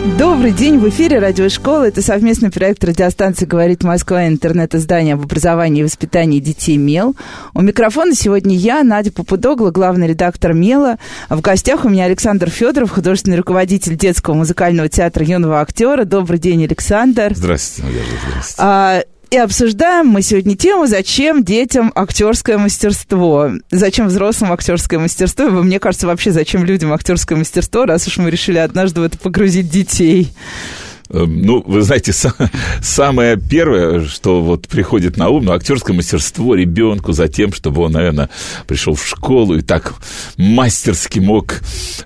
Добрый день, в эфире радиошкола. Это совместный проект радиостанции «Говорит Москва» интернет-издание об образовании и воспитании детей «Мел». У микрофона сегодня я, Надя Попудогла, главный редактор «Мела». В гостях у меня Александр Федоров, художественный руководитель детского музыкального театра юного актера. Добрый день, Александр. Здравствуйте, Надежда, здравствуйте. А, и обсуждаем мы сегодня тему, зачем детям актерское мастерство. Зачем взрослым актерское мастерство? И мне кажется, вообще, зачем людям актерское мастерство, раз уж мы решили однажды в это погрузить детей. Эм, ну, вы знаете, самое первое, что вот приходит на ум, ну, актерское мастерство ребенку за тем, чтобы он, наверное, пришел в школу и так мастерски мог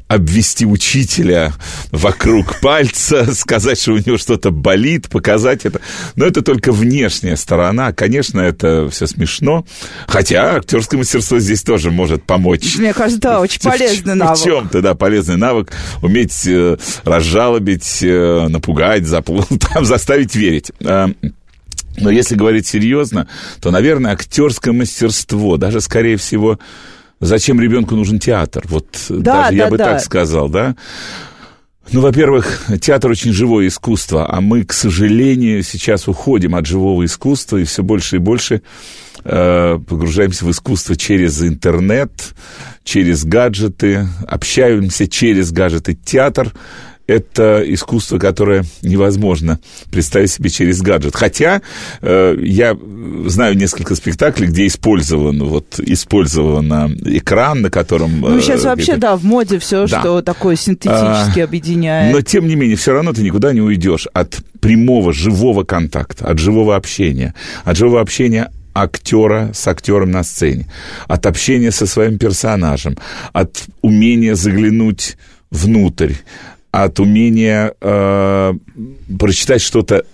обвести учителя вокруг пальца, сказать, что у него что-то болит, показать это. Но это только внешняя сторона. Конечно, это все смешно. Хотя актерское мастерство здесь тоже может помочь. Мне кажется, да, очень полезный навык. В чем-то, да, полезный навык. Уметь э, разжалобить, э, напугать запл... там, заставить верить. А, но если говорить серьезно, то, наверное, актерское мастерство, даже, скорее всего, зачем ребенку нужен театр? Вот да, даже да, я бы да. так сказал, да? Ну, во-первых, театр очень живое искусство, а мы, к сожалению, сейчас уходим от живого искусства и все больше и больше э, погружаемся в искусство через интернет, через гаджеты, общаемся через гаджеты. Театр это искусство, которое невозможно представить себе через гаджет. Хотя э, я знаю несколько спектаклей, где использован вот использован экран, на котором. Ну сейчас э, вообще это... да в моде все, да. что такое синтетически а, объединяет. Но тем не менее все равно ты никуда не уйдешь от прямого живого контакта, от живого общения, от живого общения актера с актером на сцене, от общения со своим персонажем, от умения заглянуть внутрь, от умения э, прочитать что-то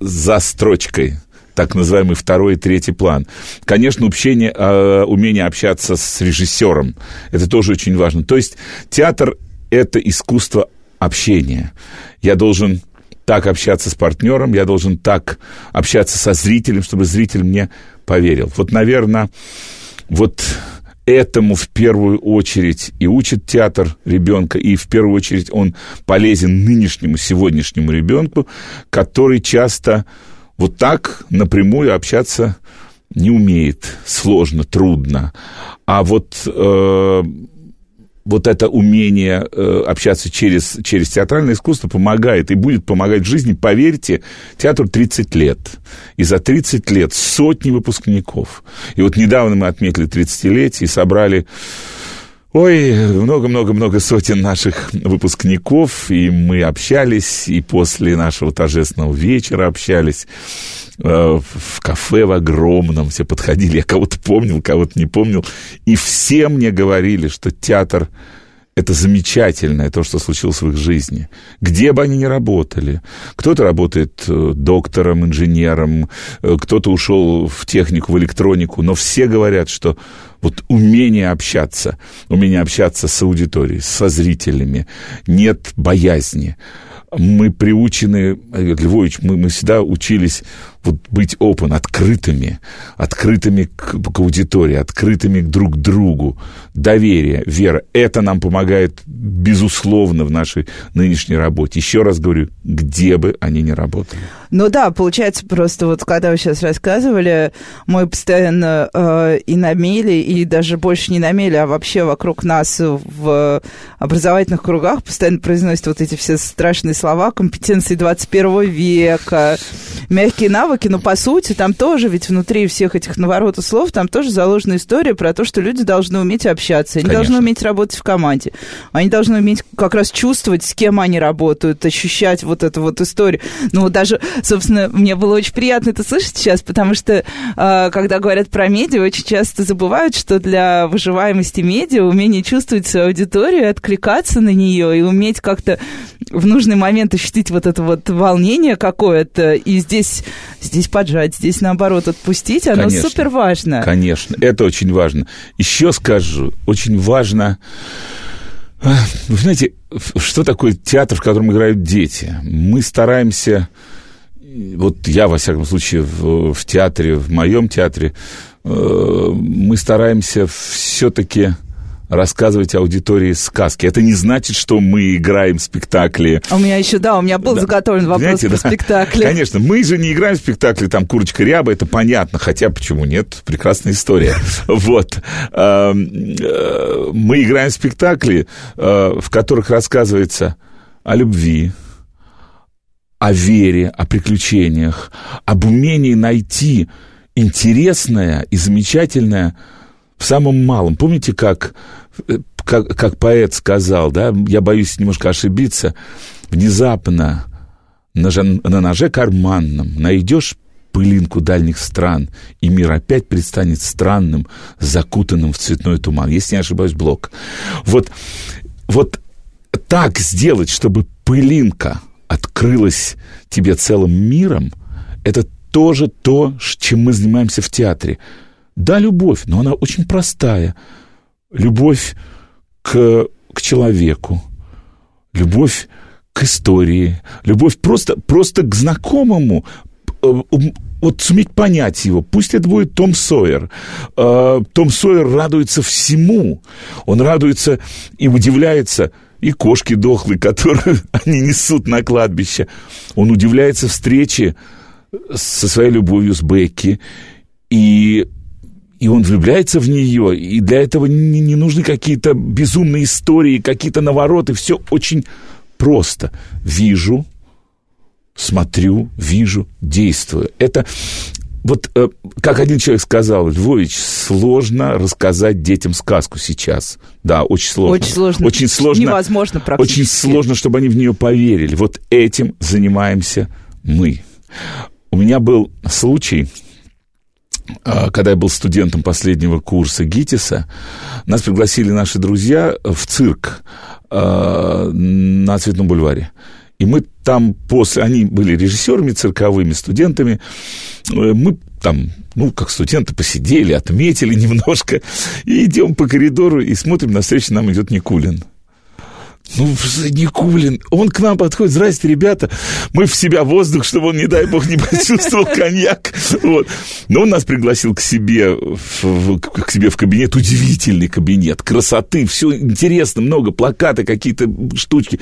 за строчкой, так называемый второй и третий план. Конечно, общение, э, умение общаться с режиссером, это тоже очень важно. То есть театр – это искусство общения. Я должен так общаться с партнером, я должен так общаться со зрителем, чтобы зритель мне поверил. Вот, наверное, вот этому в первую очередь и учит театр ребенка, и в первую очередь он полезен нынешнему, сегодняшнему ребенку, который часто вот так напрямую общаться не умеет, сложно, трудно. А вот э, вот это умение э, общаться через, через театральное искусство помогает и будет помогать в жизни. Поверьте, театру 30 лет. И за 30 лет сотни выпускников. И вот недавно мы отметили 30-летие и собрали Ой, много-много-много сотен наших выпускников, и мы общались, и после нашего торжественного вечера общались э, в кафе в огромном, все подходили, я кого-то помнил, кого-то не помнил, и все мне говорили, что театр это замечательное, то, что случилось в их жизни. Где бы они ни работали. Кто-то работает э, доктором, инженером, э, кто-то ушел в технику, в электронику, но все говорят, что вот умение общаться, умение общаться с аудиторией, со зрителями, нет боязни. Мы приучены, Львович, мы, мы всегда учились вот быть open, открытыми, открытыми к, к аудитории, открытыми друг к другу. Доверие, вера, это нам помогает, безусловно, в нашей нынешней работе. Еще раз говорю, где бы они ни работали. Ну да, получается просто вот, когда вы сейчас рассказывали, мы постоянно э, и на меле, и даже больше не на меле, а вообще вокруг нас в образовательных кругах постоянно произносят вот эти все страшные слова, компетенции 21 века, мягкие навыки, но по сути там тоже, ведь внутри всех этих наворотов слов, там тоже заложена история про то, что люди должны уметь общаться, они Конечно. должны уметь работать в команде, они должны уметь как раз чувствовать, с кем они работают, ощущать вот эту вот историю. Ну, даже, собственно, мне было очень приятно это слышать сейчас, потому что, э, когда говорят про медиа, очень часто забывают, что для выживаемости медиа умение чувствовать свою аудиторию, откликаться на нее и уметь как-то в нужный момент ощутить вот это вот волнение какое-то. И здесь здесь поджать, здесь наоборот отпустить, оно Конечно. супер важно. Конечно, это очень важно. Еще скажу, очень важно... а, Вы знаете, что такое театр, в котором играют дети? Мы стараемся, вот я, во всяком случае, в, в театре, в моем театре, э, мы стараемся все-таки рассказывать аудитории сказки. Это не значит, что мы играем спектакли. А у меня еще, да, у меня был Да. заготовлен вопрос Понимаете, про да? спектакли. Конечно, мы же не играем в спектакли, там «Курочка ряба», это понятно, хотя почему нет, прекрасная история. Вот. Эм, э, Мы играем в спектакли, э, в которых рассказывается о любви, о вере, о приключениях, об умении найти интересное и замечательное в самом малом. Помните, как, э, как, как поэт сказал, да, я боюсь немножко ошибиться, внезапно на, на ноже карманном найдешь пылинку дальних стран, и мир опять предстанет странным, закутанным в цветной туман. Если не ошибаюсь, Блок. Вот, вот так сделать, чтобы пылинка открылась тебе целым миром, это тоже то, чем мы занимаемся в театре. Да, любовь, но она очень простая. Любовь к, к человеку, любовь к истории, любовь просто, просто к знакомому, э, вот суметь понять его. Пусть это будет Том Сойер. Э, Том Сойер радуется всему. Он радуется и удивляется и кошки дохлые, которые они несут на кладбище. Он удивляется встрече со своей любовью с Бекки. И и он влюбляется в нее, и для этого не, не нужны какие-то безумные истории, какие-то навороты, все очень просто. Вижу, смотрю, вижу, действую. Это вот, э, как один человек сказал, Львович, сложно рассказать детям сказку сейчас. Да, очень сложно. Очень сложно. Очень сложно. Невозможно практически. Очень сложно, чтобы они в нее поверили. Вот этим занимаемся мы. У меня был случай, когда я был студентом последнего курса ГИТИСа, нас пригласили наши друзья в цирк а, на Цветном бульваре. И мы там после... Они были режиссерами цирковыми, студентами. Э, Мы там, ну, как студенты, посидели, отметили немножко. И идем по коридору и смотрим, навстречу нам идет Никулин. Ну, Никулин, он к нам подходит, здрасте, ребята, мы в себя воздух, чтобы он, не дай бог, не почувствовал коньяк. Вот. Но он нас пригласил к себе, в, к себе в кабинет, удивительный кабинет, красоты, все интересно, много, плакаты, какие-то штучки.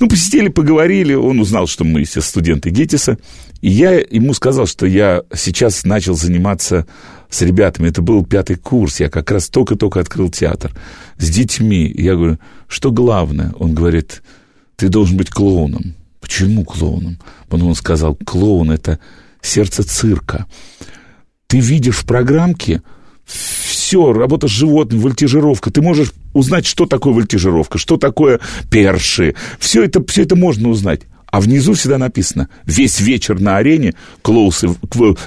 Ну, посидели, поговорили, он узнал, что мы все студенты ГЕТИСа, и я ему сказал, что я сейчас начал заниматься с ребятами, это был пятый курс, я как раз только-только открыл театр, с детьми. Я говорю, что главное? Он говорит, ты должен быть клоуном. Почему клоуном? Он сказал, клоун – это сердце цирка. Ты видишь в программке все, работа с животным, вольтижировка. Ты можешь узнать, что такое вольтижировка, что такое перши. Все это, все это можно узнать. А внизу всегда написано «Весь вечер на арене клоусы,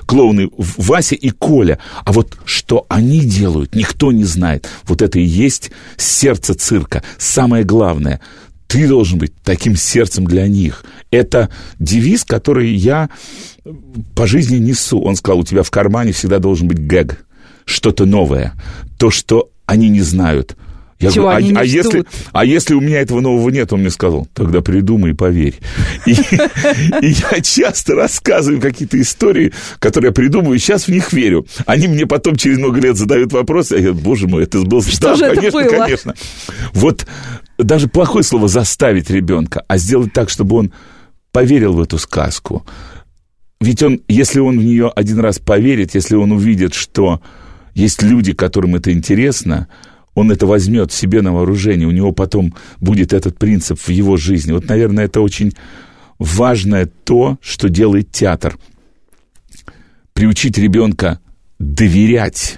клоуны Вася и Коля». А вот что они делают, никто не знает. Вот это и есть сердце цирка. Самое главное – ты должен быть таким сердцем для них. Это девиз, который я по жизни несу. Он сказал, у тебя в кармане всегда должен быть гэг, что-то новое, то, что они не знают. Я Чего говорю, они а, а если, ждут. а если у меня этого нового нет, он мне сказал, тогда придумай и поверь. И, и я часто рассказываю какие-то истории, которые я придумываю, и сейчас в них верю. Они мне потом через много лет задают вопросы, я говорю, боже мой, это был... Что да, же это конечно, было? конечно. Вот даже плохое слово заставить ребенка, а сделать так, чтобы он поверил в эту сказку. Ведь он, если он в нее один раз поверит, если он увидит, что есть люди, которым это интересно, он это возьмет себе на вооружение, у него потом будет этот принцип в его жизни. Вот, наверное, это очень важное то, что делает театр. Приучить ребенка доверять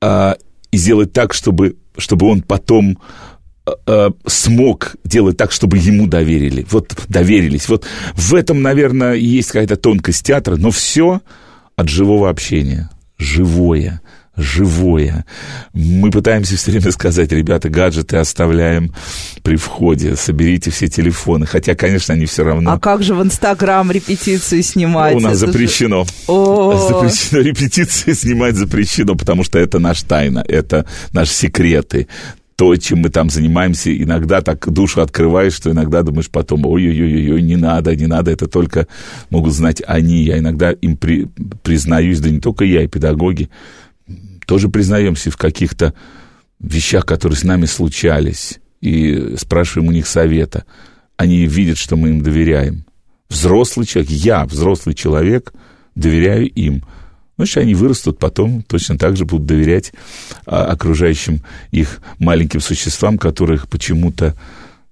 а, и сделать так, чтобы, чтобы он потом а, смог делать так, чтобы ему доверили. Вот доверились. Вот в этом, наверное, есть какая-то тонкость театра, но все от живого общения. Живое, живое. Мы пытаемся все время сказать, ребята, гаджеты оставляем при входе, соберите все телефоны. Хотя, конечно, они все равно... А как же в Инстаграм репетиции снимать? У нас это запрещено. Же... Запрещено репетиции снимать запрещено, потому что это наша тайна, это наши секреты то, чем мы там занимаемся, иногда так душу открываешь, что иногда думаешь потом, ой-ой-ой, не надо, не надо, это только могут знать они. Я иногда им при, признаюсь, да не только я, и педагоги, тоже признаемся в каких-то вещах, которые с нами случались, и спрашиваем у них совета. Они видят, что мы им доверяем. Взрослый человек, я, взрослый человек, доверяю им – Значит, они вырастут потом, точно так же будут доверять а, окружающим их маленьким существам, которых почему-то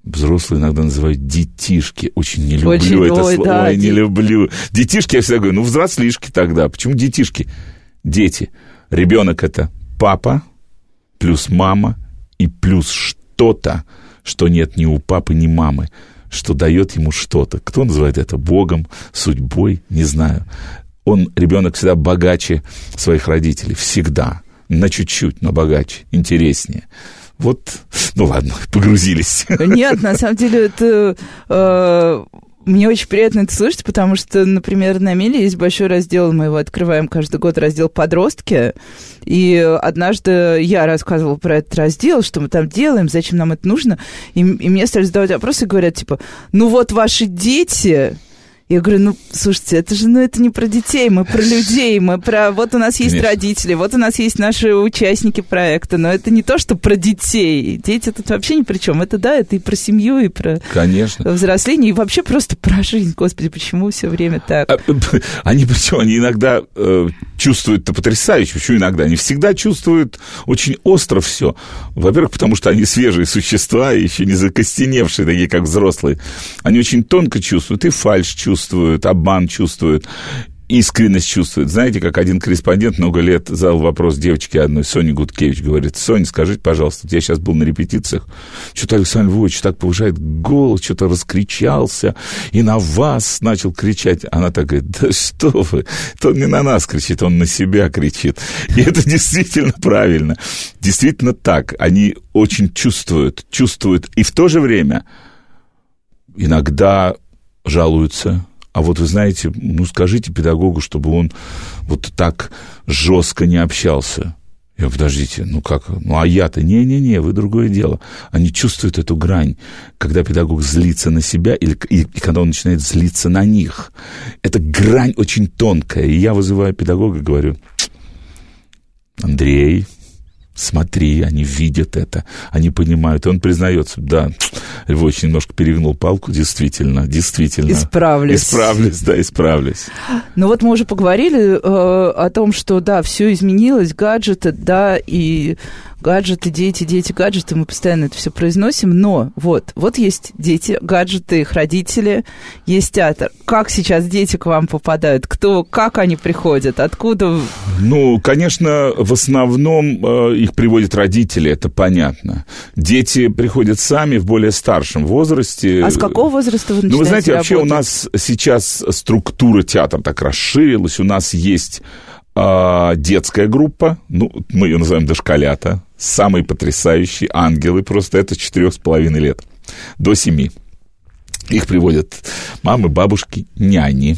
взрослые иногда называют детишки. Очень не люблю Очень, это ой, слово, да, ой, не люблю. Детишки, я всегда говорю, ну, взрослишки тогда. Почему детишки? Дети. Ребенок это папа, плюс мама и плюс что-то, что нет ни у папы, ни мамы что дает ему что-то. Кто называет это Богом, судьбой, не знаю он, ребенок, всегда богаче своих родителей. Всегда. На чуть-чуть, но богаче, интереснее. Вот, ну ладно, погрузились. Нет, на самом деле это... Э, мне очень приятно это слышать, потому что, например, на Миле есть большой раздел, мы его открываем каждый год, раздел «Подростки», и однажды я рассказывала про этот раздел, что мы там делаем, зачем нам это нужно, и, и мне стали задавать вопросы говорят, типа, ну вот ваши дети я говорю, ну, слушайте, это же, ну, это не про детей, мы про людей, мы про... Вот у нас есть Конечно. родители, вот у нас есть наши участники проекта, но это не то, что про детей. Дети тут вообще ни при чем. Это, да, это и про семью, и про Конечно. взросление, и вообще просто про жизнь. Господи, почему все время так? А, они, причем, они иногда э, чувствуют-то потрясающе. Почему иногда? Они всегда чувствуют очень остро все. Во-первых, потому что они свежие существа, еще не закостеневшие, такие, как взрослые. Они очень тонко чувствуют, и фальш чувствуют, чувствуют, обман чувствуют искренность чувствует. Знаете, как один корреспондент много лет задал вопрос девочке одной, Соне Гудкевич, говорит, Соня, скажите, пожалуйста, я сейчас был на репетициях, что-то Александр Львович так повышает голос, что-то раскричался, и на вас начал кричать. Она так говорит, да что вы, это он не на нас кричит, он на себя кричит. И это действительно правильно. Действительно так. Они очень чувствуют, чувствуют, и в то же время иногда жалуются. А вот вы знаете, ну скажите педагогу, чтобы он вот так жестко не общался. Я, подождите, ну как, ну а я-то, не-не-не, вы другое дело. Они чувствуют эту грань, когда педагог злится на себя или и, и когда он начинает злиться на них. Эта грань очень тонкая. И я вызываю педагога и говорю, Андрей, смотри, они видят это, они понимают. И он признается, да, Львович немножко перегнул палку, действительно, действительно. Исправлюсь. Исправлюсь, да, исправлюсь. Ну вот мы уже поговорили э, о том, что, да, все изменилось, гаджеты, да, и гаджеты, дети, дети, гаджеты, мы постоянно это все произносим, но вот, вот есть дети, гаджеты, их родители, есть театр. Как сейчас дети к вам попадают? Кто, как они приходят? Откуда? Ну, конечно, в основном э, их приводят родители, это понятно. Дети приходят сами в более старшем возрасте. А с какого возраста вы начинаете Ну, вы знаете, вообще работать? у нас сейчас структура театра так расширилась, у нас есть а, детская группа, ну, мы ее называем дошколята, самые потрясающие ангелы, просто это с четырех с половиной лет. До семи. Их приводят мамы, бабушки, няни,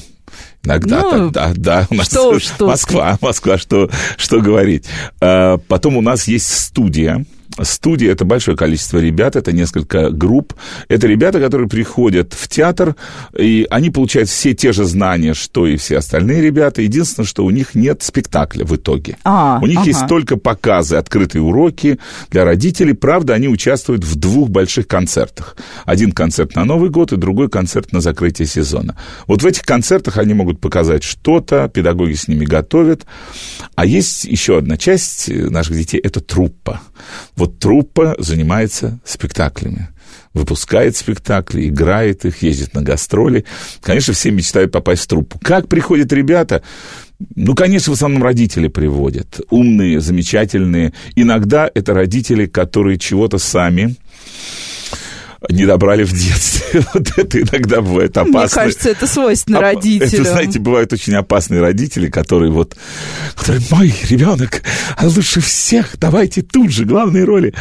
Иногда ну, тогда, да, у нас что, что Москва, Москва, что, что говорить. А, потом у нас есть студия, студия, это большое количество ребят, это несколько групп. Это ребята, которые приходят в театр, и они получают все те же знания, что и все остальные ребята. Единственное, что у них нет спектакля в итоге. А, у них ага. есть только показы, открытые уроки для родителей. Правда, они участвуют в двух больших концертах. Один концерт на Новый год и другой концерт на закрытие сезона. Вот в этих концертах они могут показать что-то, педагоги с ними готовят. А есть еще одна часть наших детей, это труппа. Вот труппа занимается спектаклями выпускает спектакли, играет их, ездит на гастроли. Конечно, все мечтают попасть в труппу. Как приходят ребята? Ну, конечно, в основном родители приводят. Умные, замечательные. Иногда это родители, которые чего-то сами не добрали в детстве. Вот это иногда бывает опасно. Мне кажется, это свойственно родителям. Это, знаете, бывают очень опасные родители, которые вот, которые, мой ребенок, а лучше всех, давайте тут же главные роли.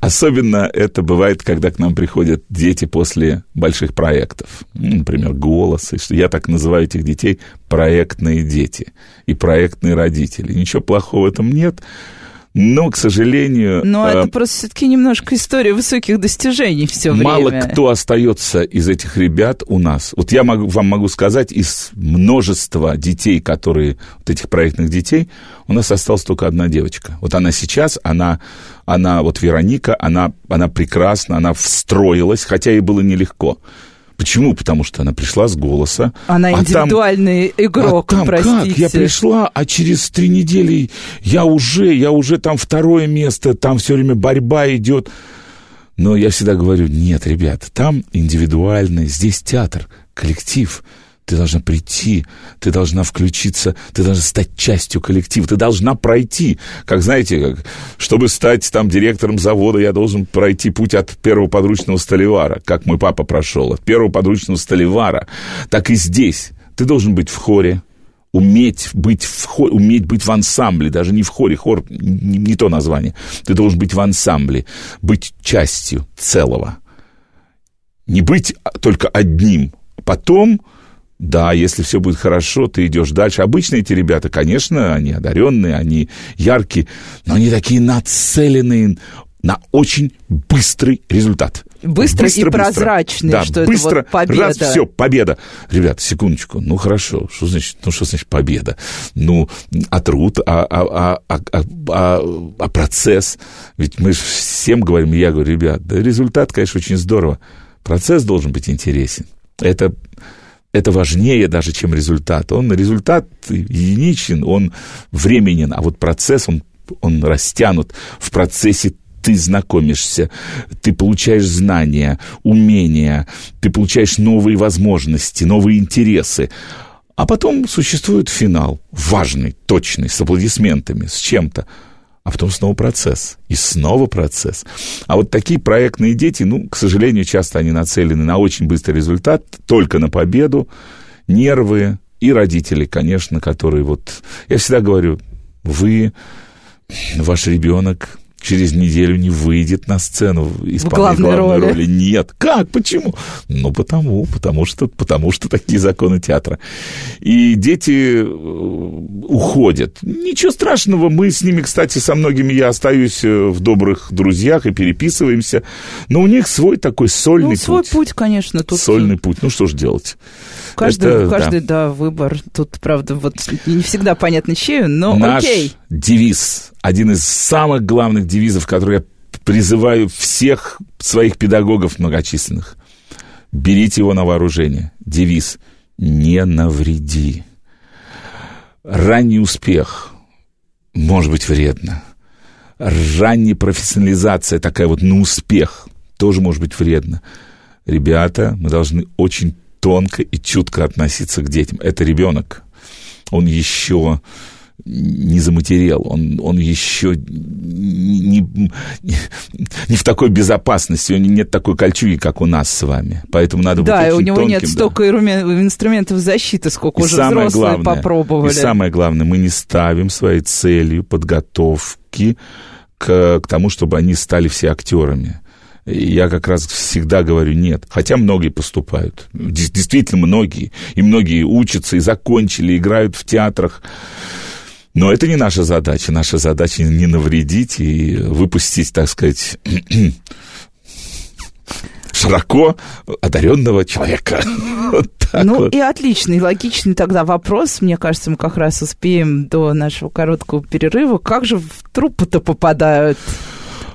Особенно это бывает, когда к нам приходят дети после больших проектов. Ну, например, «Голос». Я так называю этих детей проектные дети и проектные родители. Ничего плохого в этом нет. Но, к сожалению... Но э, это просто все-таки немножко история высоких достижений все время. Мало кто остается из этих ребят у нас. Вот я могу, вам могу сказать, из множества детей, которые... Вот этих проектных детей, у нас осталась только одна девочка. Вот она сейчас, она, она вот Вероника, она, она прекрасна, она встроилась, хотя ей было нелегко. Почему? Потому что она пришла с голоса. Она а индивидуальный там, игрок, а там простите. как? Я пришла, а через три недели я уже, я уже там второе место, там все время борьба идет. Но я всегда говорю, нет, ребят, там индивидуальный, здесь театр, коллектив – ты должна прийти, ты должна включиться, ты должна стать частью коллектива, ты должна пройти. Как знаете, как, чтобы стать там директором завода, я должен пройти путь от первого подручного столевара, как мой папа прошел, от первого подручного столевара. Так и здесь. Ты должен быть в хоре, уметь быть в, хоре, уметь быть в ансамбле, даже не в хоре, хор не, не то название. Ты должен быть в ансамбле, быть частью целого. Не быть только одним. Потом да, если все будет хорошо, ты идешь дальше. Обычно эти ребята, конечно, они одаренные, они яркие, но они такие нацеленные на очень быстрый результат. Быстро, быстро и прозрачный, да, что быстро, это вот победа. Раз, все, победа. Ребят, секундочку, ну хорошо, что значит, ну что значит победа? Ну, а труд, а, а, а, а, а, а процесс? Ведь мы же всем говорим, я говорю, ребят, да результат, конечно, очень здорово. Процесс должен быть интересен. Это это важнее даже, чем результат. Он результат единичен, он временен, а вот процесс, он, он растянут. В процессе ты знакомишься, ты получаешь знания, умения, ты получаешь новые возможности, новые интересы. А потом существует финал, важный, точный, с аплодисментами, с чем-то а потом снова процесс, и снова процесс. А вот такие проектные дети, ну, к сожалению, часто они нацелены на очень быстрый результат, только на победу, нервы и родители, конечно, которые вот... Я всегда говорю, вы, ваш ребенок через неделю не выйдет на сцену исполнять главной, главной роли. роли. Нет. Как? Почему? Ну, потому, потому что, потому что такие законы театра. И дети э, уходят. Ничего страшного, мы с ними, кстати, со многими я остаюсь э, в добрых друзьях и переписываемся, но у них свой такой сольный ну, свой путь. свой путь, конечно. Тут... Сольный путь. Ну, что же делать? Каждый, Это, каждый да. да, выбор. Тут, правда, вот не всегда понятно чей, но Наш окей. девиз, один из самых главных девизов, который я призываю всех своих педагогов многочисленных. Берите его на вооружение. Девиз «Не навреди». Ранний успех может быть вредно. Ранняя профессионализация такая вот на успех тоже может быть вредно. Ребята, мы должны очень тонко и чутко относиться к детям. Это ребенок. Он еще не заматерел, он, он еще не, не, не в такой безопасности, у него нет такой кольчуги, как у нас с вами. Поэтому надо да, быть очень Да, и у него тонким, нет столько да. инструментов защиты, сколько и уже самое взрослые главное, попробовали. И самое главное, мы не ставим своей целью подготовки к, к тому, чтобы они стали все актерами я как раз всегда говорю нет. Хотя многие поступают. Действительно многие. И многие учатся и закончили, играют в театрах. Но это не наша задача. Наша задача не навредить и выпустить, так сказать, широко одаренного человека. Вот ну вот. и отличный, логичный тогда вопрос. Мне кажется, мы как раз успеем до нашего короткого перерыва. Как же в труппу-то попадают?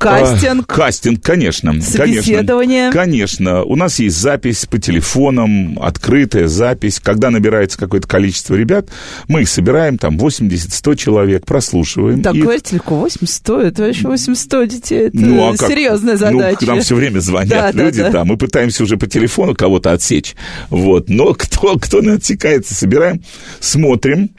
Кастинг. А, кастинг, конечно. Собеседование. Конечно. У нас есть запись по телефонам, открытая запись. Когда набирается какое-то количество ребят, мы их собираем, там 80-100 человек, прослушиваем. Так, и... говорите легко, 80-100, это еще 800 детей, это ну, а серьезная как? задача. Ну, нам все время звонят да, люди, да, да. да, мы пытаемся уже по телефону кого-то отсечь, вот, но кто, кто не отсекается, собираем, смотрим,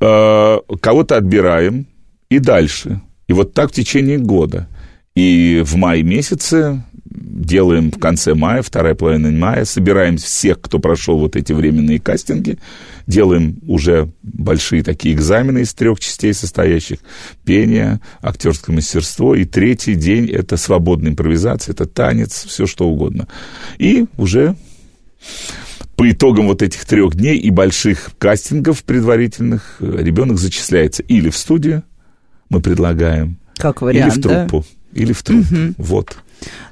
э, кого-то отбираем, и дальше. И вот так в течение года. И в мае месяце делаем в конце мая, вторая половина мая, собираем всех, кто прошел вот эти временные кастинги, делаем уже большие такие экзамены из трех частей состоящих. Пение, актерское мастерство. И третий день – это свободная импровизация, это танец, все что угодно. И уже по итогам вот этих трех дней и больших кастингов предварительных ребенок зачисляется или в студию, мы предлагаем, как вариант, или в труппу, да? Или в труппу. Угу. Вот.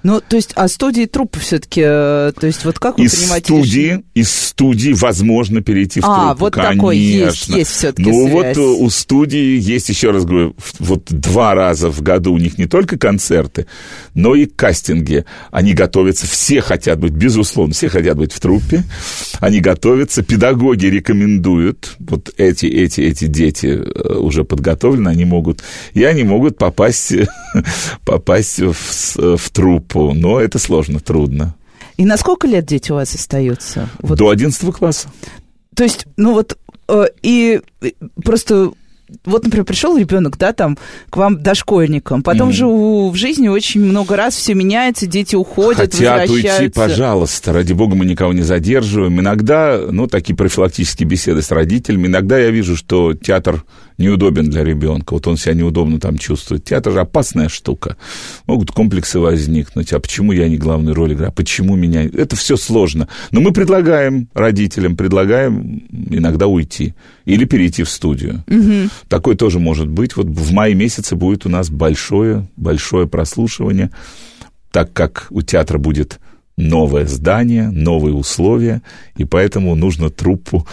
Ну, то есть, а студии труппы все-таки, э, то есть, вот как вы из понимаете? Студии, решение? из студии возможно перейти в а, труппу, вот конечно. такой есть, есть все-таки Ну, связь. вот у студии есть, еще раз говорю, вот два раза в году у них не только концерты, но и кастинги. Они готовятся, все хотят быть, безусловно, все хотят быть в труппе, они готовятся, педагоги рекомендуют, вот эти, эти, эти дети э, уже подготовлены, они могут, и они могут попасть, попасть в, в труппу, но это сложно, трудно. И на сколько лет дети у вас остаются? Вот. До 11 класса. То есть, ну вот, э, и просто вот, например, пришел ребенок, да, там, к вам дошкольникам, потом mm. же у, в жизни очень много раз все меняется, дети уходят, Хотят уйти, пожалуйста, ради бога, мы никого не задерживаем. Иногда, ну, такие профилактические беседы с родителями, иногда я вижу, что театр неудобен для ребенка, вот он себя неудобно там чувствует. Театр же опасная штука. Могут комплексы возникнуть, а почему я не главную роль играю, а почему меня... Это все сложно. Но мы предлагаем родителям, предлагаем иногда уйти или перейти в студию. Угу. Такое тоже может быть. Вот в мае месяце будет у нас большое, большое прослушивание, так как у театра будет новое здание, новые условия, и поэтому нужно труппу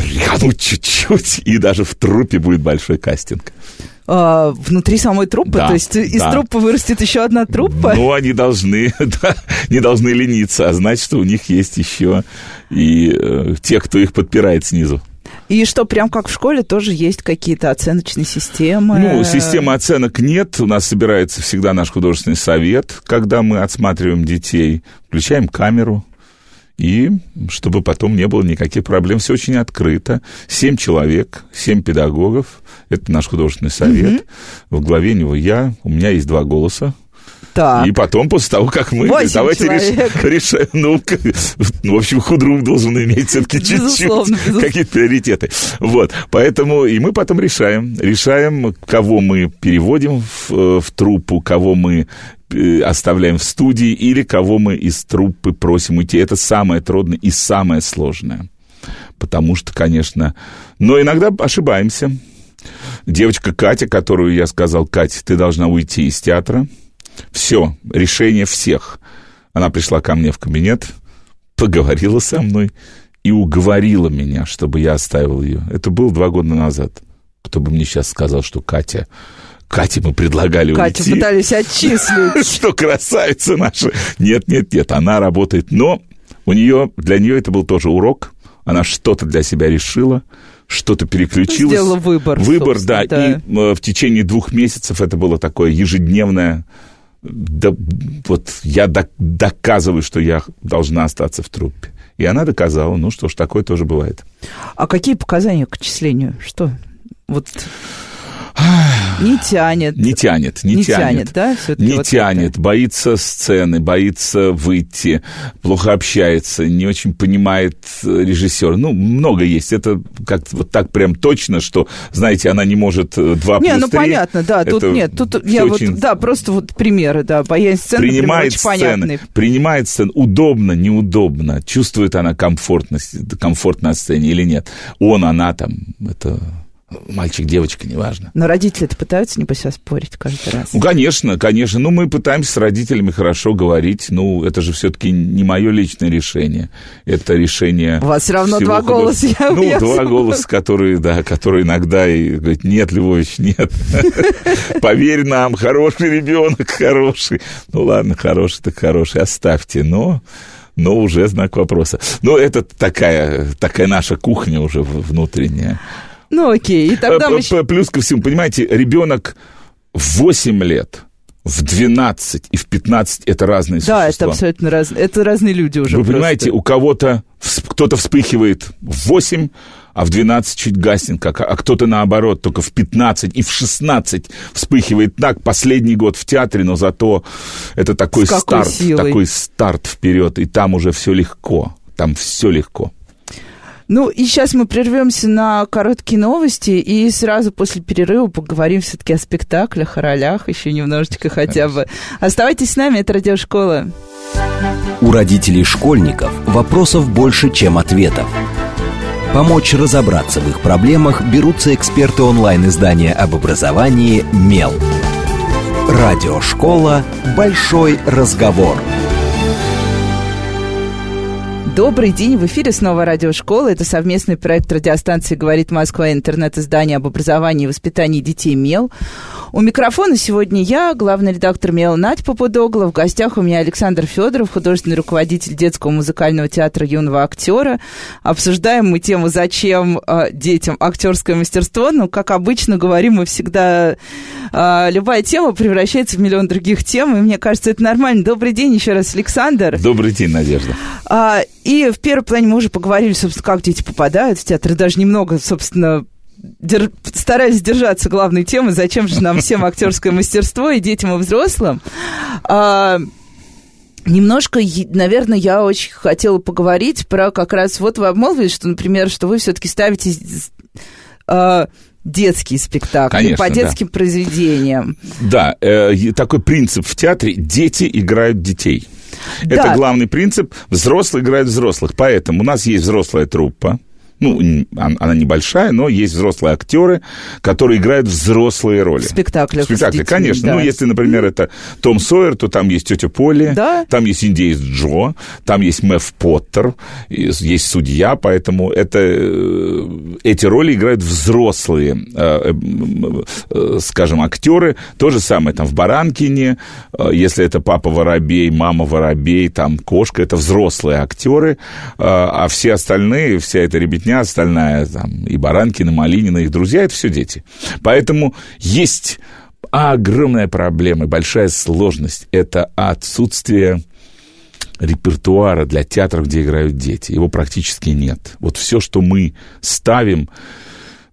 тряхнуть чуть-чуть, и даже в труппе будет большой кастинг. А, внутри самой труппы? Да, То есть из да. труппы вырастет еще одна труппа? Ну, они должны, да, не должны лениться, а значит, что у них есть еще и э, те, кто их подпирает снизу. И что, прям как в школе тоже есть какие-то оценочные системы? Ну, системы оценок нет. У нас собирается всегда наш художественный совет, когда мы отсматриваем детей, включаем камеру, и чтобы потом не было никаких проблем. Все очень открыто. Семь человек, семь педагогов. Это наш художественный совет. Угу. В главе него я. У меня есть два голоса. Так. И потом, после того, как мы... Восемь давайте человек. решаем... Ну, ну, в общем, худрук должен иметь все-таки чуть-чуть какие-то приоритеты. Вот. Поэтому и мы потом решаем. Решаем, кого мы переводим в, в труппу, кого мы оставляем в студии или кого мы из труппы просим уйти. Это самое трудное и самое сложное. Потому что, конечно... Но иногда ошибаемся. Девочка Катя, которую я сказал, Катя, ты должна уйти из театра. Все, решение всех. Она пришла ко мне в кабинет, поговорила со мной и уговорила меня, чтобы я оставил ее. Это было два года назад. Кто бы мне сейчас сказал, что Катя... Кате мы предлагали Катю уйти. пытались отчислить. Что красавица наша. Нет, нет, нет, она работает. Но у нее, для нее это был тоже урок. Она что-то для себя решила, что-то переключилась. Сделала выбор. Выбор, да. да. И э, в течение двух месяцев это было такое ежедневное да, вот я доказываю, что я должна остаться в труппе. И она доказала, ну что ж, такое тоже бывает. А какие показания к отчислению? Что? Вот не тянет. Не тянет, не, не тянет. тянет да, Не вот тянет, это? боится сцены, боится выйти, плохо общается, не очень понимает режиссер. Ну, много есть. Это как-то вот так прям точно, что, знаете, она не может два Не, плюс ну 3. понятно, да, тут Это нет, тут я очень... вот, да, просто вот примеры, да, боязнь сцены, принимает например, очень сцены, понятный. принимает сцены, удобно, неудобно, чувствует она комфортность, комфорт на сцене или нет. Он, она там, это мальчик, девочка, неважно. Но родители-то пытаются, небось, спорить каждый раз. Ну, конечно, конечно. Ну, мы пытаемся с родителями хорошо говорить. Ну, это же все-таки не мое личное решение. Это решение... У вас все равно два голоса. Я, ну, я два смогу. голоса, которые, да, которые иногда и говорят, нет, Львович, нет. Поверь нам, хороший ребенок, хороший. Ну, ладно, хороший так хороший, оставьте. Но но уже знак вопроса. Ну, это такая, такая наша кухня уже внутренняя. Ну, окей. И тогда мы... Плюс ко всему, понимаете, ребенок в 8 лет, в 12 и в 15 это разные да, существа. это абсолютно разные. Это разные люди уже. Вы просто. понимаете, у кого-то кто-то вспыхивает в 8, а в 12 чуть гаснет, как, а кто-то наоборот, только в 15 и в 16 вспыхивает так. Последний год в театре, но зато это такой старт, силой? такой старт вперед, и там уже все легко, там все легко. Ну, и сейчас мы прервемся на короткие новости, и сразу после перерыва поговорим все-таки о спектаклях, о ролях, еще немножечко хотя бы. Оставайтесь с нами, это Радиошкола. У родителей школьников вопросов больше, чем ответов. Помочь разобраться в их проблемах берутся эксперты онлайн-издания об образовании «Мел». Радиошкола «Большой разговор». Добрый день, в эфире снова радиошкола. Это совместный проект радиостанции «Говорит Москва» интернет-издание об образовании и воспитании детей «Мел». У микрофона сегодня я, главный редактор «Мел» Надь Попудогла. В гостях у меня Александр Федоров, художественный руководитель детского музыкального театра юного актера. Обсуждаем мы тему «Зачем э, детям актерское мастерство?». Ну, как обычно говорим, мы всегда... Э, любая тема превращается в миллион других тем, и мне кажется, это нормально. Добрый день еще раз, Александр. Добрый день, Надежда. А, и в первом плане мы уже поговорили, собственно, как дети попадают в театр. Даже немного, собственно, дер... старались держаться главной темы, зачем же нам всем актерское мастерство и детям, и взрослым. А, Немножко, наверное, я очень хотела поговорить про как раз... Вот вы обмолвились, что, например, что вы все-таки ставите детские спектакли Конечно, по детским да. произведениям. Да, э, такой принцип в театре – дети играют детей. Да. Это главный принцип. Взрослые играют взрослых. Поэтому у нас есть взрослая труппа, ну, она небольшая, но есть взрослые актеры, которые играют взрослые роли. В спектаклях. В спектакле, конечно. Да. Ну, если, например, это Том Сойер, то там есть тетя Полли, да? там есть индеец Джо, там есть Мэв Поттер, есть судья, поэтому это, э, эти роли играют взрослые, э, э, скажем, актеры. То же самое там в Баранкине, если это папа Воробей, мама Воробей, там кошка, это взрослые актеры, а все остальные, вся эта ребятня дня остальная, там, и Баранкина, Малинина, их друзья, это все дети. Поэтому есть огромная проблема, большая сложность. Это отсутствие репертуара для театров, где играют дети. Его практически нет. Вот все, что мы ставим,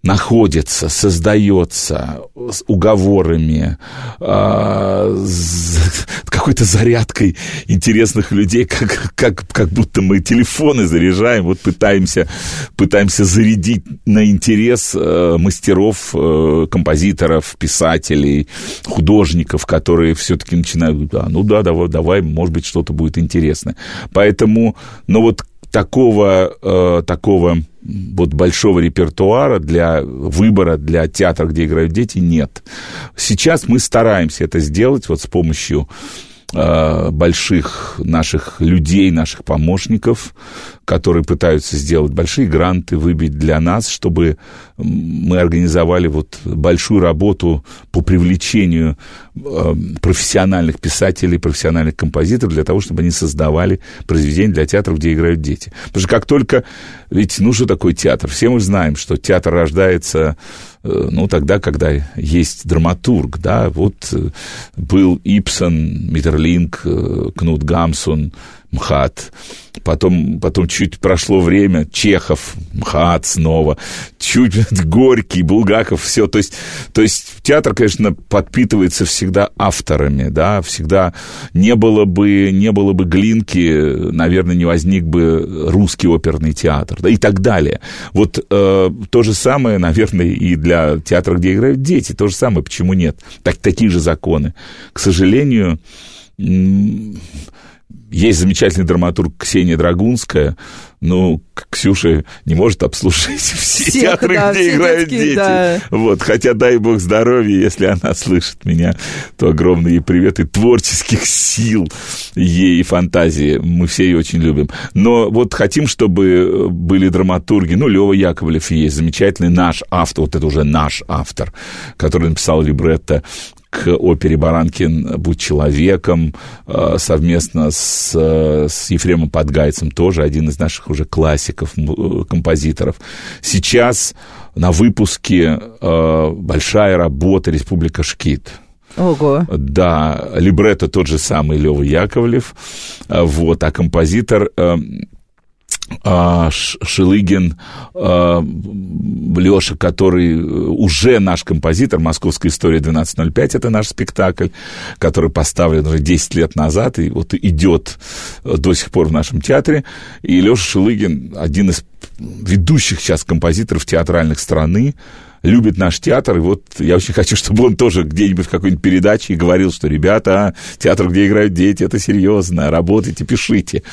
находится, создается с уговорами, э, с какой-то зарядкой интересных людей, как, как, как будто мы телефоны заряжаем, вот пытаемся, пытаемся зарядить на интерес э, мастеров, э, композиторов, писателей, художников, которые все-таки начинают, да, ну да, давай, давай, может быть, что-то будет интересное. Поэтому, ну вот такого, э, такого вот большого репертуара для выбора для театра, где играют дети, нет. Сейчас мы стараемся это сделать вот с помощью э, больших наших людей, наших помощников, которые пытаются сделать большие гранты, выбить для нас, чтобы мы организовали вот большую работу по привлечению э, профессиональных писателей, профессиональных композиторов для того, чтобы они создавали произведения для театров, где играют дети. Потому что как только... Ведь ну что такое театр? Все мы знаем, что театр рождается э, ну, тогда, когда есть драматург, да, вот э, был Ипсон, Миттерлинг, Кнут Гамсун, МХАТ. Потом, потом чуть прошло время, Чехов, МХАТ снова, чуть Горький, Булгаков, все. То есть, то есть театр, конечно, подпитывается всегда авторами, да, всегда не было бы, не было бы Глинки, наверное, не возник бы русский оперный театр, да, и так далее. Вот э, то же самое, наверное, и для театра, где играют дети, то же самое, почему нет? Так, такие же законы. К сожалению, есть замечательный драматург Ксения Драгунская, ну, Ксюша не может обслужить все Всех, театры, да, где все играют детки, дети. Да. Вот, хотя дай бог здоровья, если она слышит меня, то огромный ей привет и творческих сил ей и фантазии. Мы все ее очень любим. Но вот хотим, чтобы были драматурги. Ну, Лева Яковлев есть замечательный наш автор, вот это уже наш автор, который написал либретто к опере «Баранкин. Будь человеком» э, совместно с, с Ефремом Подгайцем, тоже один из наших уже классиков, э, композиторов. Сейчас на выпуске э, большая работа «Республика Шкит». Ого. Да, либретто тот же самый Лева Яковлев, вот, а композитор Шилыгин, а, Леша, который э, уже наш композитор, «Московская история 1205» — это наш спектакль, который поставлен уже 10 лет назад и вот идет до сих пор в нашем театре. И Леша Шилыгин — один из ведущих сейчас композиторов театральных страны, любит наш театр, и вот я очень хочу, чтобы он тоже где-нибудь в какой-нибудь передаче говорил, что, ребята, театр, где играют дети, это серьезно, работайте, пишите.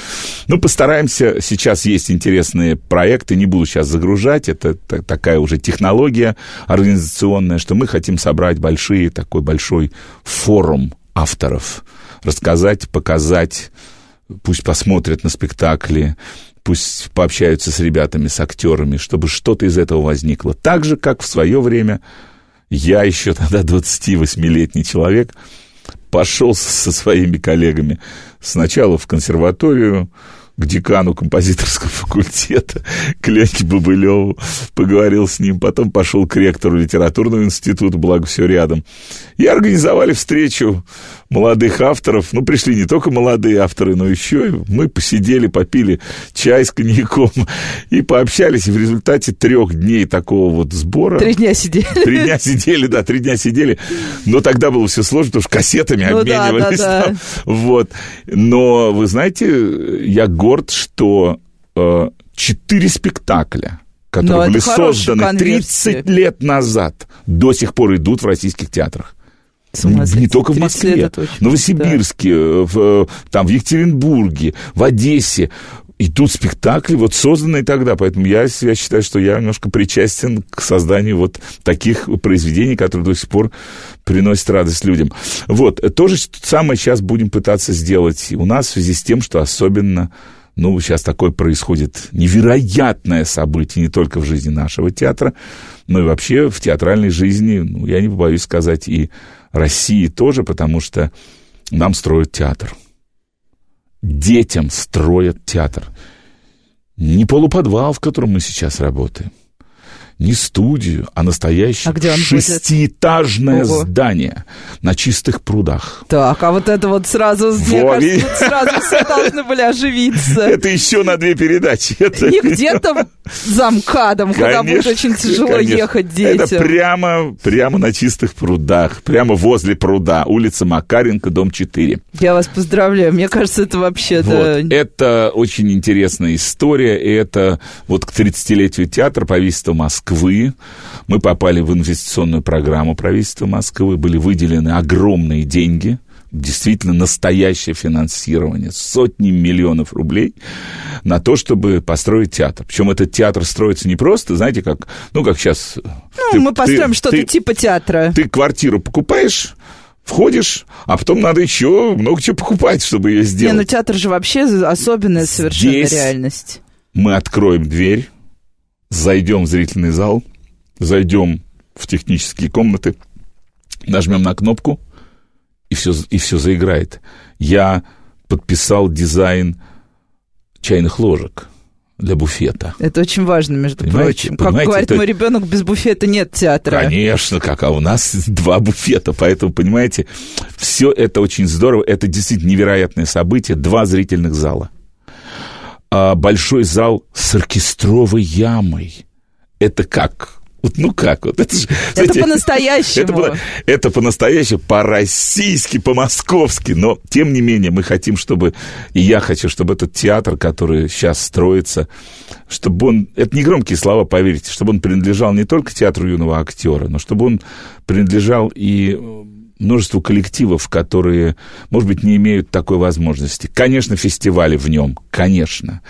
Ну, постараемся, сейчас есть интересные проекты, не буду сейчас загружать, это такая уже технология организационная, что мы хотим собрать большие, такой большой форум авторов, рассказать, показать, пусть посмотрят на спектакли, пусть пообщаются с ребятами, с актерами, чтобы что-то из этого возникло. Так же, как в свое время я еще тогда 28-летний человек пошел со своими коллегами сначала в консерваторию, к декану композиторского факультета, к Леньке Бобылеву, поговорил с ним, потом пошел к ректору литературного института, благо все рядом, и организовали встречу молодых авторов. Ну, пришли не только молодые авторы, но еще и мы посидели, попили чай с коньяком и пообщались. И в результате трех дней такого вот сбора... Три дня сидели. Три дня сидели, да, три дня сидели. Но тогда было все сложно, потому что кассетами ну, обменивались. Да, да, да. Вот. Но, вы знаете, я горд, что э, четыре спектакля которые Но были созданы 30 лет назад, до сих пор идут в российских театрах. Не только в Москве, в Новосибирске, да. в, там, в Екатеринбурге, в Одессе. И тут спектакли вот созданные тогда, поэтому я, я считаю, что я немножко причастен к созданию вот таких произведений, которые до сих пор приносят радость людям. Вот, то же самое сейчас будем пытаться сделать у нас в связи с тем, что особенно ну, сейчас такое происходит невероятное событие не только в жизни нашего театра, но и вообще в театральной жизни, ну, я не побоюсь сказать, и России тоже, потому что нам строят театр. Детям строят театр. Не полуподвал, в котором мы сейчас работаем, не студию, а настоящее а шестиэтажное здание на чистых прудах. Так, а вот это вот сразу, Во, мне кажется, сразу все должны были оживиться. Это еще на две передачи. Это... Не где-то за МКАДом, куда будет очень тяжело конечно. ехать детям. Это прямо, прямо на чистых прудах, прямо возле пруда, улица Макаренко, дом 4. Я вас поздравляю, мне кажется, это вообще... Вот. Да... Это очень интересная история, и это вот к 30-летию театра правительства Москвы мы попали в инвестиционную программу правительства Москвы, были выделены огромные деньги – действительно настоящее финансирование, сотни миллионов рублей на то, чтобы построить театр. Причем этот театр строится не просто, знаете, как, ну, как сейчас... Ну, ты, мы построим что-то типа театра. Ты квартиру покупаешь, входишь, а потом надо еще много чего покупать, чтобы ее сделать. Не, ну театр же вообще особенная совершенно Здесь реальность. мы откроем дверь, зайдем в зрительный зал, зайдем в технические комнаты, нажмем на кнопку – и все, и все заиграет. Я подписал дизайн чайных ложек для буфета. Это очень важно, между понимаете, прочим. Как говорит это... мой ребенок, без буфета нет театра. Конечно, как, а у нас два буфета, поэтому, понимаете, все это очень здорово, это действительно невероятное событие, два зрительных зала. А большой зал с оркестровой ямой. Это как? Вот, ну как? Вот это, же, это по-настоящему. Это, это по-настоящему, по-российски, по-московски. Но, тем не менее, мы хотим, чтобы... И я хочу, чтобы этот театр, который сейчас строится, чтобы он... Это не громкие слова, поверьте. Чтобы он принадлежал не только театру юного актера, но чтобы он принадлежал и множеству коллективов, которые, может быть, не имеют такой возможности. Конечно, фестивали в нем, конечно.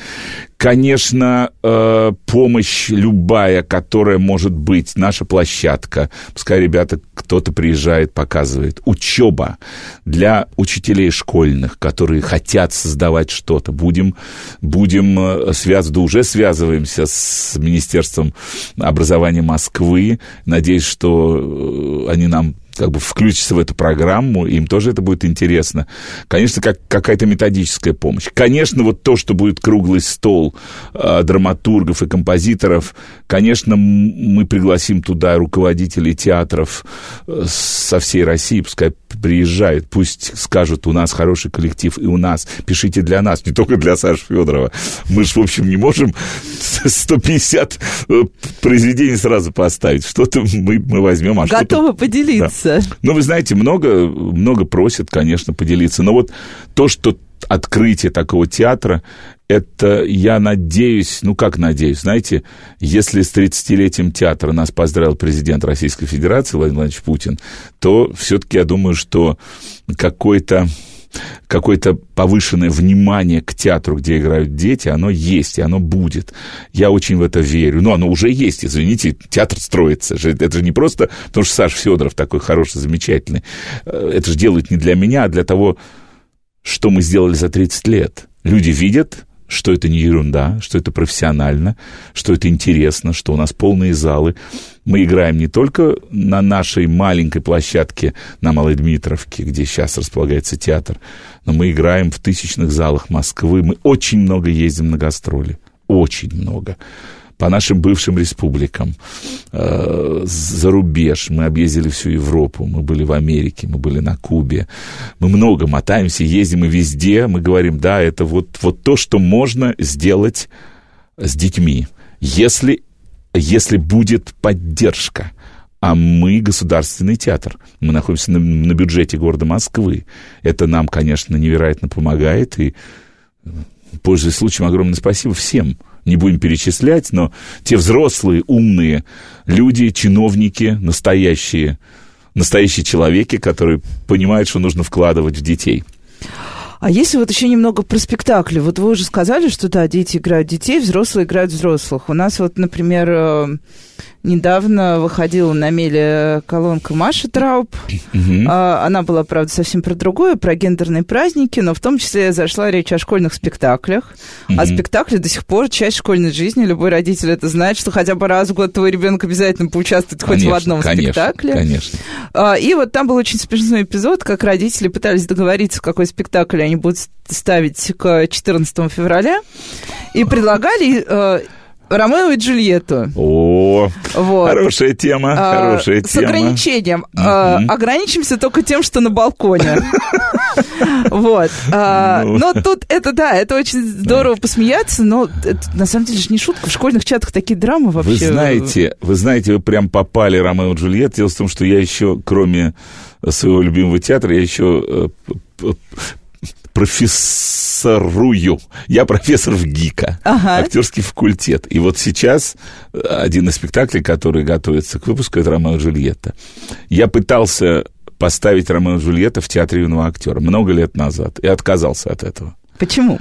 Конечно, э, помощь любая, которая может быть, наша площадка. Пускай ребята, кто-то приезжает, показывает. Учеба для учителей школьных, которые хотят создавать что-то. Будем, будем э, связываться, уже связываемся с Министерством образования Москвы. Надеюсь, что э, они нам как бы включатся в эту программу, им тоже это будет интересно. Конечно, как какая-то методическая помощь. Конечно, вот то, что будет круглый стол э, драматургов и композиторов, конечно, мы пригласим туда руководителей театров э, со всей России, пускай приезжают, пусть скажут, у нас хороший коллектив, и у нас, пишите для нас, не только для Саши Федорова. Мы же, в общем, не можем 150 э, произведений сразу поставить. Что-то мы, мы возьмем, а Готовы поделиться. Да. Ну, вы знаете, много, много просят, конечно, поделиться. Но вот то, что открытие такого театра, это, я надеюсь, ну как надеюсь, знаете, если с 30-летием театра нас поздравил президент Российской Федерации Владимир Владимирович Путин, то все-таки я думаю, что какой-то какое-то повышенное внимание к театру, где играют дети, оно есть, и оно будет. Я очень в это верю. Ну, оно уже есть, извините, театр строится. Это же не просто потому, что Саша Федоров такой хороший, замечательный. Э, это же делают не для меня, а для того, что мы сделали за 30 лет. Люди видят, что это не ерунда, что это профессионально, что это интересно, что у нас полные залы. Мы играем не только на нашей маленькой площадке на Малой Дмитровке, где сейчас располагается театр, но мы играем в тысячных залах Москвы. Мы очень много ездим на гастроли. Очень много по нашим бывшим республикам, э, за рубеж. Мы объездили всю Европу, мы были в Америке, мы были на Кубе. Мы много мотаемся, ездим и везде. Мы говорим, да, это вот, вот то, что можно сделать с детьми, если, если будет поддержка. А мы государственный театр. Мы находимся на, на бюджете города Москвы. Это нам, конечно, невероятно помогает. И, пользуясь случаем, огромное спасибо всем – не будем перечислять, но те взрослые, умные люди, чиновники, настоящие, настоящие человеки, которые понимают, что нужно вкладывать в детей. А если вот еще немного про спектакли? Вот вы уже сказали, что да, дети играют детей, взрослые играют взрослых. У нас вот, например, э, Недавно выходила на меле колонка Маши Трауб. Угу. Она была, правда, совсем про другое, про гендерные праздники, но в том числе зашла речь о школьных спектаклях. Угу. А спектакли до сих пор часть школьной жизни. Любой родитель это знает, что хотя бы раз в год твой ребенок обязательно поучаствует конечно, хоть в одном конечно, спектакле. Конечно. И вот там был очень смешной эпизод, как родители пытались договориться, какой спектакль они будут ставить к 14 февраля, и предлагали э, Ромео и Джульетту. О, вот. хорошая тема, а, хорошая с тема. С ограничением. А, ограничимся только тем, что на балконе. Вот. А, ну. Но тут это, да, это очень здорово посмеяться, но на самом деле же не шутка. В школьных чатах такие драмы вообще. Вы знаете, вы знаете, вы прям попали Ромео и Джульетта. Дело в том, что я еще, кроме своего любимого театра, я еще э, профессорую. Я профессор в ГИКа, ага. актерский факультет. И вот сейчас один из спектаклей, который готовится к выпуску, это «Ромео и Джульетта». Я пытался поставить «Ромео и Джульетта» в театре юного актера много лет назад и отказался от этого. Почему?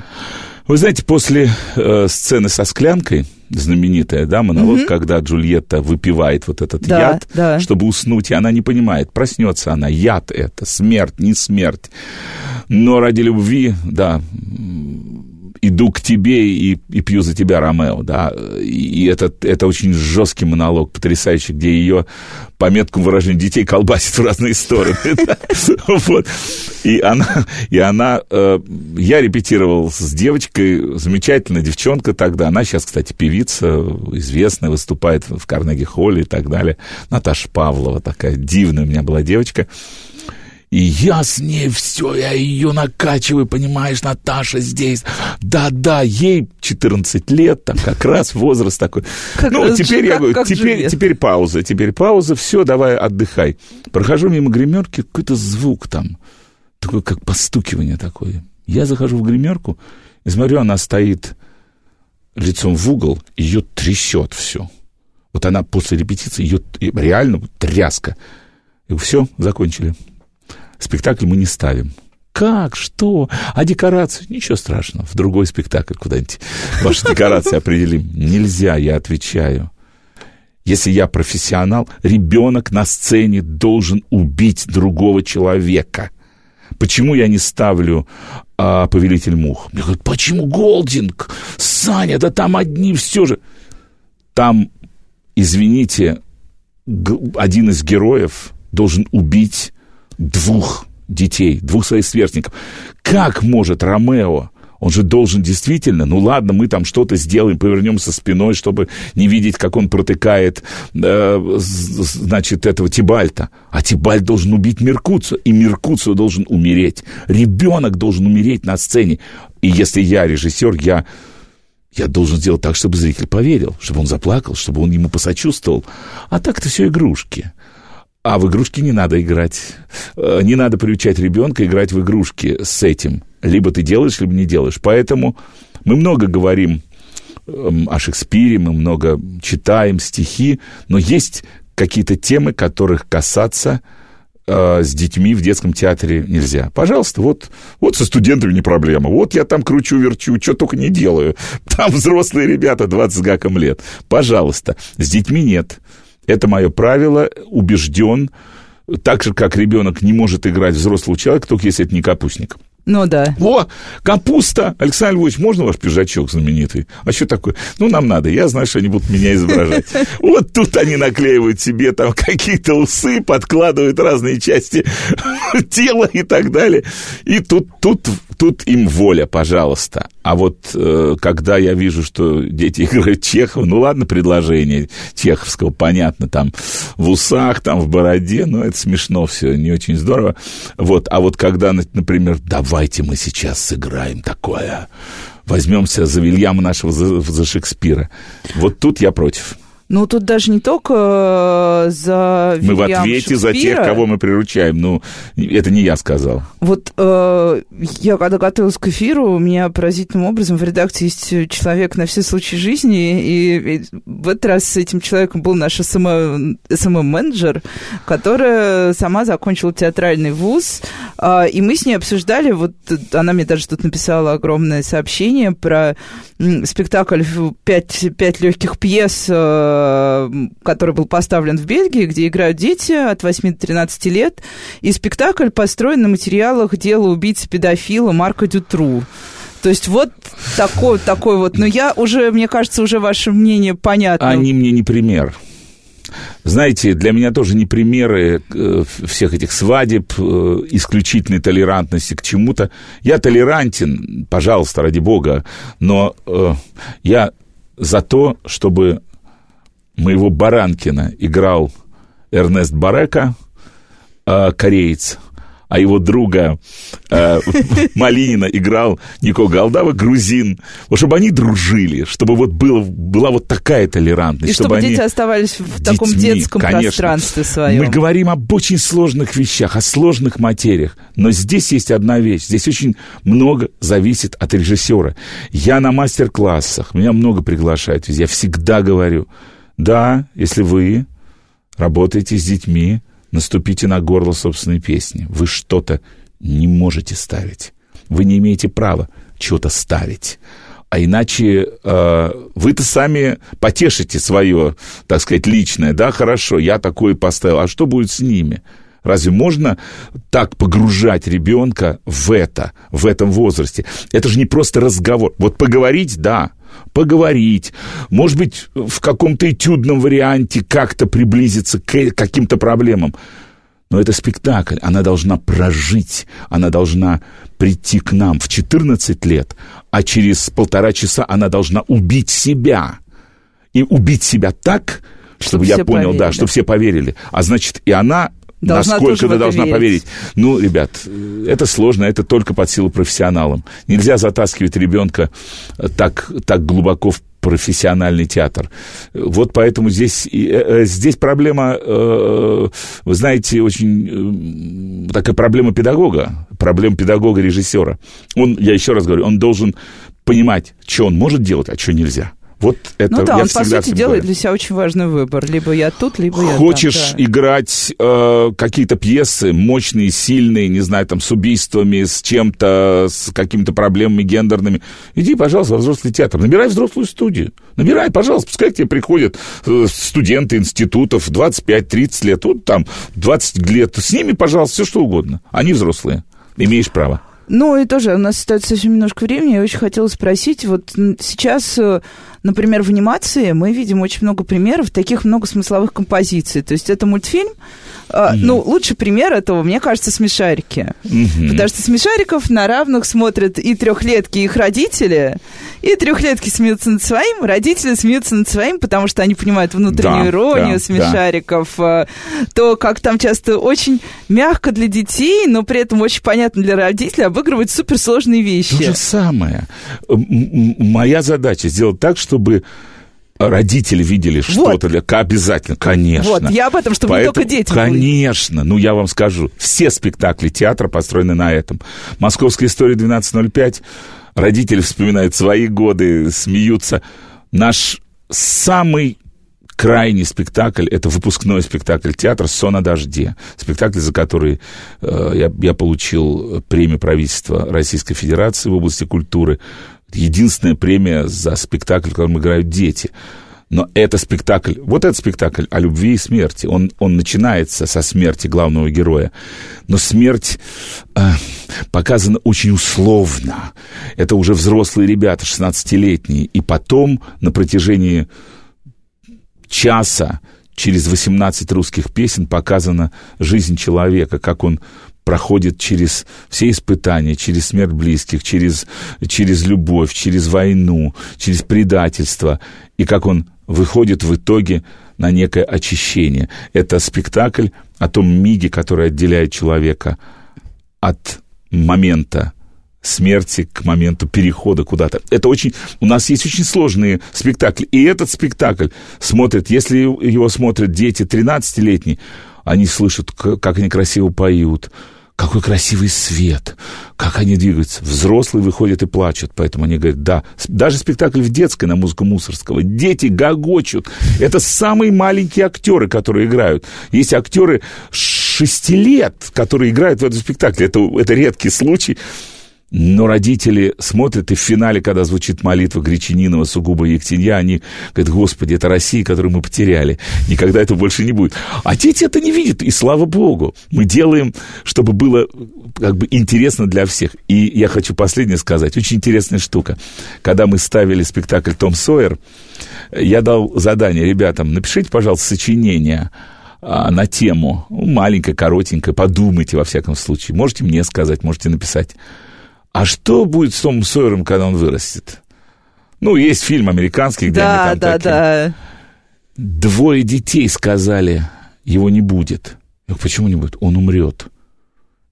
Вы знаете, после э, сцены со склянкой, знаменитая, да, монолог, угу. когда Джульетта выпивает вот этот да, яд, да. чтобы уснуть, и она не понимает, проснется она, яд это, смерть, не смерть. Но ради любви, да, иду к тебе и, и пью за тебя, Ромео, да, и это, это очень жесткий монолог, потрясающий, где ее по меткому выражению детей колбасит в разные стороны. Вот. И она, и она, э, я репетировал с девочкой, замечательная девчонка тогда, она сейчас, кстати, певица, известная, выступает в Карнеги-холле и так далее, Наташа Павлова такая дивная у меня была девочка, и я с ней все, я ее накачиваю, понимаешь, Наташа здесь. Да-да, ей 14 лет, там как раз возраст такой. Как, ну, теперь как, я говорю, теперь, теперь пауза, теперь пауза, все, давай отдыхай. Прохожу мимо гримерки, какой-то звук там, такой как постукивание такое. Я захожу в гримерку и смотрю, она стоит лицом в угол, ее трясет все. Вот она после репетиции, ее реально тряска. И все, закончили спектакль мы не ставим. Как? Что? А декорацию? Ничего страшного. В другой спектакль куда-нибудь ваши декорации определим. Нельзя, я отвечаю. Если я профессионал, ребенок на сцене должен убить другого человека. Почему я не ставлю а, «Повелитель мух»? Мне говорят, почему Голдинг? Саня, да там одни все же. Там, извините, один из героев должен убить двух детей, двух своих сверстников. Как может Ромео, Он же должен действительно, ну ладно, мы там что-то сделаем, повернемся спиной, чтобы не видеть, как он протыкает, э, значит, этого Тибальта. А Тибальт должен убить Меркуцию, и Меркуцию должен умереть. Ребенок должен умереть на сцене. И если я режиссер, я я должен сделать так, чтобы зритель поверил, чтобы он заплакал, чтобы он ему посочувствовал. А так-то все игрушки. А в игрушки не надо играть. Э, не надо приучать ребенка играть в игрушки с этим. Либо ты делаешь, либо не делаешь. Поэтому мы много говорим эм, о Шекспире, мы много читаем стихи, но есть какие-то темы, которых касаться э, с детьми в детском театре нельзя. Пожалуйста, вот, вот со студентами не проблема. Вот я там кручу-верчу, что только не делаю. Там взрослые ребята 20 с гаком лет. Пожалуйста. С детьми нет. Это мое правило, убежден. Так же, как ребенок не может играть взрослого человека, только если это не капустник. Ну да. О, капуста! Александр Львович, можно ваш пиджачок знаменитый? А что такое? Ну, нам надо. Я знаю, что они будут меня изображать. Вот тут они наклеивают себе там какие-то усы, подкладывают разные части тела и так далее. И тут, тут, тут им воля, пожалуйста. А вот э, когда я вижу, что дети играют Чехова, ну ладно, предложение Чеховского, понятно, там в усах, там в бороде, ну это смешно все, не очень здорово. Вот, а вот когда, например, давайте мы сейчас сыграем такое, возьмемся за Вильяма нашего, за, за Шекспира, вот тут я против. Ну, тут даже не только э, за Мы в ответе за тех, кого мы приручаем. Ну, это не я сказал. Вот э, я когда готовилась к эфиру, у меня поразительным образом в редакции есть человек на все случаи жизни, и, в этот раз с этим человеком был наш СММ-менеджер, которая сама закончила театральный вуз, э, и мы с ней обсуждали, вот она мне даже тут написала огромное сообщение про спектакль «Пять, пять легких пьес», э, Э, который был поставлен в Бельгии, где играют дети от 8 до 13 лет, и спектакль построен на материалах дела убийцы-педофила Марка Дютру. То есть вот такой, такой вот. Но я уже, мне кажется, уже ваше мнение понятно. Они мне не пример. Знаете, для меня тоже не примеры э, всех этих свадеб, э, исключительной толерантности к чему-то. Я толерантен, пожалуйста, ради бога, но я за то, чтобы моего Баранкина играл Эрнест Барека, э, кореец, а его друга э, Малинина играл Нико Галдава, грузин. Вот чтобы они дружили, чтобы вот было, была вот такая толерантность. И чтобы, чтобы дети оставались в детьми, таком детском конечно. пространстве своем. Мы говорим об очень сложных вещах, о сложных материях. Но здесь есть одна вещь. Здесь очень много зависит от режиссера. Я на мастер-классах, меня много приглашают везде. Я всегда говорю – да, если вы работаете с детьми, наступите на горло собственной песни. Вы что-то не можете ставить. Вы не имеете права чего-то ставить. А иначе э, вы-то сами потешите свое, так сказать, личное. Да, хорошо, я такое поставил. А что будет с ними? Разве можно так погружать ребенка в это, в этом возрасте? Это же не просто разговор. Вот поговорить, да, поговорить, может быть, в каком-то этюдном варианте как-то приблизиться к каким-то проблемам. Но это спектакль, она должна прожить, она должна прийти к нам в 14 лет, а через полтора часа она должна убить себя. И убить себя так, чтобы, чтобы я понял, поверили. да, чтобы все поверили. А значит, и она должна насколько ты должна верить. поверить. Ну, ребят, это сложно, это только под силу профессионалам. Нельзя затаскивать ребенка так, так глубоко в профессиональный театр. Вот поэтому здесь, э, э, здесь проблема, э, вы знаете, очень такая проблема педагога, проблема педагога-режиссера. Он, я еще раз говорю, он должен понимать, что он может делать, а что нельзя. Вот это ну да, я он, по сути, делает для себя очень важный выбор. Либо я тут, либо я Хочешь там, да. играть э, какие-то пьесы мощные, сильные, не знаю, там, с убийствами, с чем-то, с какими-то проблемами гендерными, иди, пожалуйста, во взрослый театр. Набирай взрослую студию. Набирай, пожалуйста, пускай к тебе приходят э, студенты институтов 25-30 лет, тут там 20 лет. С ними, пожалуйста, все что угодно. Они взрослые. Имеешь право. Ну и тоже у нас остается совсем немножко времени. Я очень хотела спросить, вот сейчас, э, например, в анимации мы видим очень много примеров таких много смысловых композиций. То есть это мультфильм, Mm-hmm. Ну, лучший пример этого, мне кажется, смешарики. Mm-hmm. Потому что смешариков на равных смотрят и трехлетки, и их родители, и трехлетки смеются над своим, родители смеются над своим, потому что они понимают внутреннюю да, иронию да, смешариков. Да. То, как там часто очень мягко для детей, но при этом очень понятно для родителей, обыгрывают суперсложные вещи. То же самое. Моя задача сделать так, чтобы родители видели что-то, вот. обязательно, конечно. Вот, я об этом, чтобы Поэтому, не только дети Конечно, были. ну я вам скажу, все спектакли театра построены на этом. Московская история 1205, родители вспоминают свои годы, смеются. Наш самый крайний спектакль, это выпускной спектакль театра «Сон о дожде». Спектакль, за который э, я, я получил премию правительства Российской Федерации в области культуры единственная премия за спектакль, в котором играют дети. Но это спектакль, вот этот спектакль о любви и смерти, он, он начинается со смерти главного героя. Но смерть э, показана очень условно. Это уже взрослые ребята, 16-летние. И потом на протяжении часа через 18 русских песен показана жизнь человека, как он проходит через все испытания, через смерть близких, через, через любовь, через войну, через предательство, и как он выходит в итоге на некое очищение. Это спектакль о том миге, который отделяет человека от момента смерти к моменту перехода куда-то. Это очень... У нас есть очень сложные спектакли. И этот спектакль смотрят, если его смотрят дети 13-летние, они слышат, как они красиво поют, какой красивый свет, как они двигаются. Взрослые выходят и плачут, поэтому они говорят, да. Даже спектакль в детской на музыку Мусорского. Дети гогочут. Это самые маленькие актеры, которые играют. Есть актеры шести лет, которые играют в этом спектакле. Это, это редкий случай. Но родители смотрят, и в финале, когда звучит молитва Гречининова, сугубо Ектинья, они говорят, Господи, это Россия, которую мы потеряли. Никогда это больше не будет. А дети это не видят, и слава Богу. Мы делаем, чтобы было как бы интересно для всех. И я хочу последнее сказать. Очень интересная штука. Когда мы ставили спектакль «Том Сойер», я дал задание ребятам, напишите, пожалуйста, сочинение а, на тему, ну, маленькое, коротенькое, подумайте во всяком случае. Можете мне сказать, можете написать. А что будет с Томом Сойером, когда он вырастет? Ну, есть фильм американский, где да, они там да, такие. Да. Двое детей сказали, его не будет. Я говорю, почему не будет? Он умрет.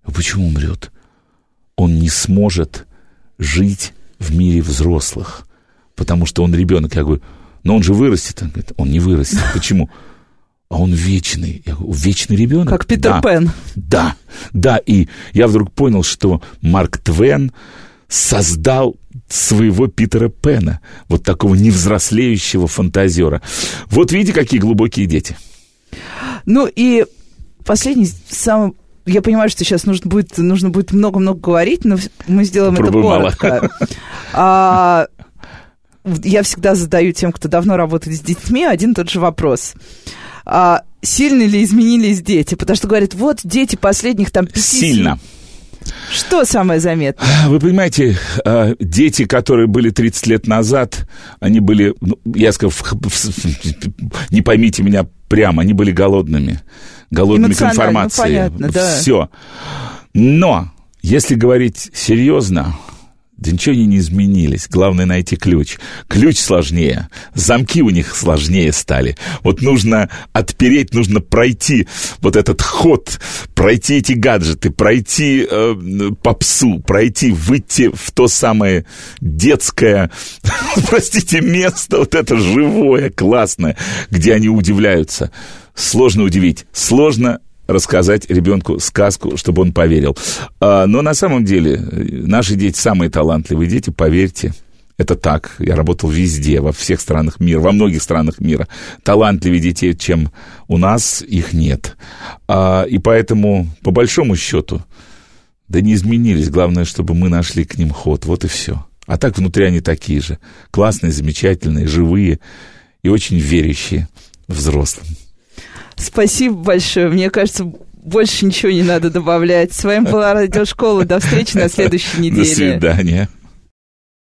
Я говорю, почему умрет? Он не сможет жить в мире взрослых, потому что он ребенок. Я говорю, но он же вырастет. Он говорит, он не вырастет. Почему? А он вечный. Вечный ребенок? Как Питер да, Пен. Да, да, и я вдруг понял, что Марк Твен создал своего Питера Пена, вот такого невзрослеющего фантазера. Вот видите, какие глубокие дети. Ну и последний, самый я понимаю, что сейчас нужно будет, нужно будет много-много говорить, но мы сделаем Попробуй это коротко. А, я всегда задаю тем, кто давно работает с детьми, один и тот же вопрос а, сильно ли изменились дети? Потому что говорят, вот дети последних там пяти... Сильно. Что самое заметное? Вы понимаете, а, дети, которые были 30 лет назад, они были, ну, я сказал, не поймите меня прямо, они были голодными. Голодными к информации. Ну, понятно, да. Все. Но, если говорить серьезно, да ничего они не изменились. Главное найти ключ. Ключ сложнее. Замки у них сложнее стали. Вот нужно отпереть, нужно пройти вот этот ход, пройти эти гаджеты, пройти э, попсу, пройти, выйти в то самое детское, простите, место, вот это живое, классное, где они удивляются. Сложно удивить, сложно рассказать ребенку сказку, чтобы он поверил. А, но на самом деле наши дети самые талантливые дети, поверьте. Это так. Я работал везде, во всех странах мира, во многих странах мира. Талантливее детей, чем у нас, их нет. А, и поэтому, по большому счету, да не изменились. Главное, чтобы мы нашли к ним ход. Вот и все. А так внутри они такие же. Классные, замечательные, живые и очень верящие взрослым. Спасибо большое. Мне кажется, больше ничего не надо добавлять. С вами была радиошкола. До встречи на следующей неделе. До свидания.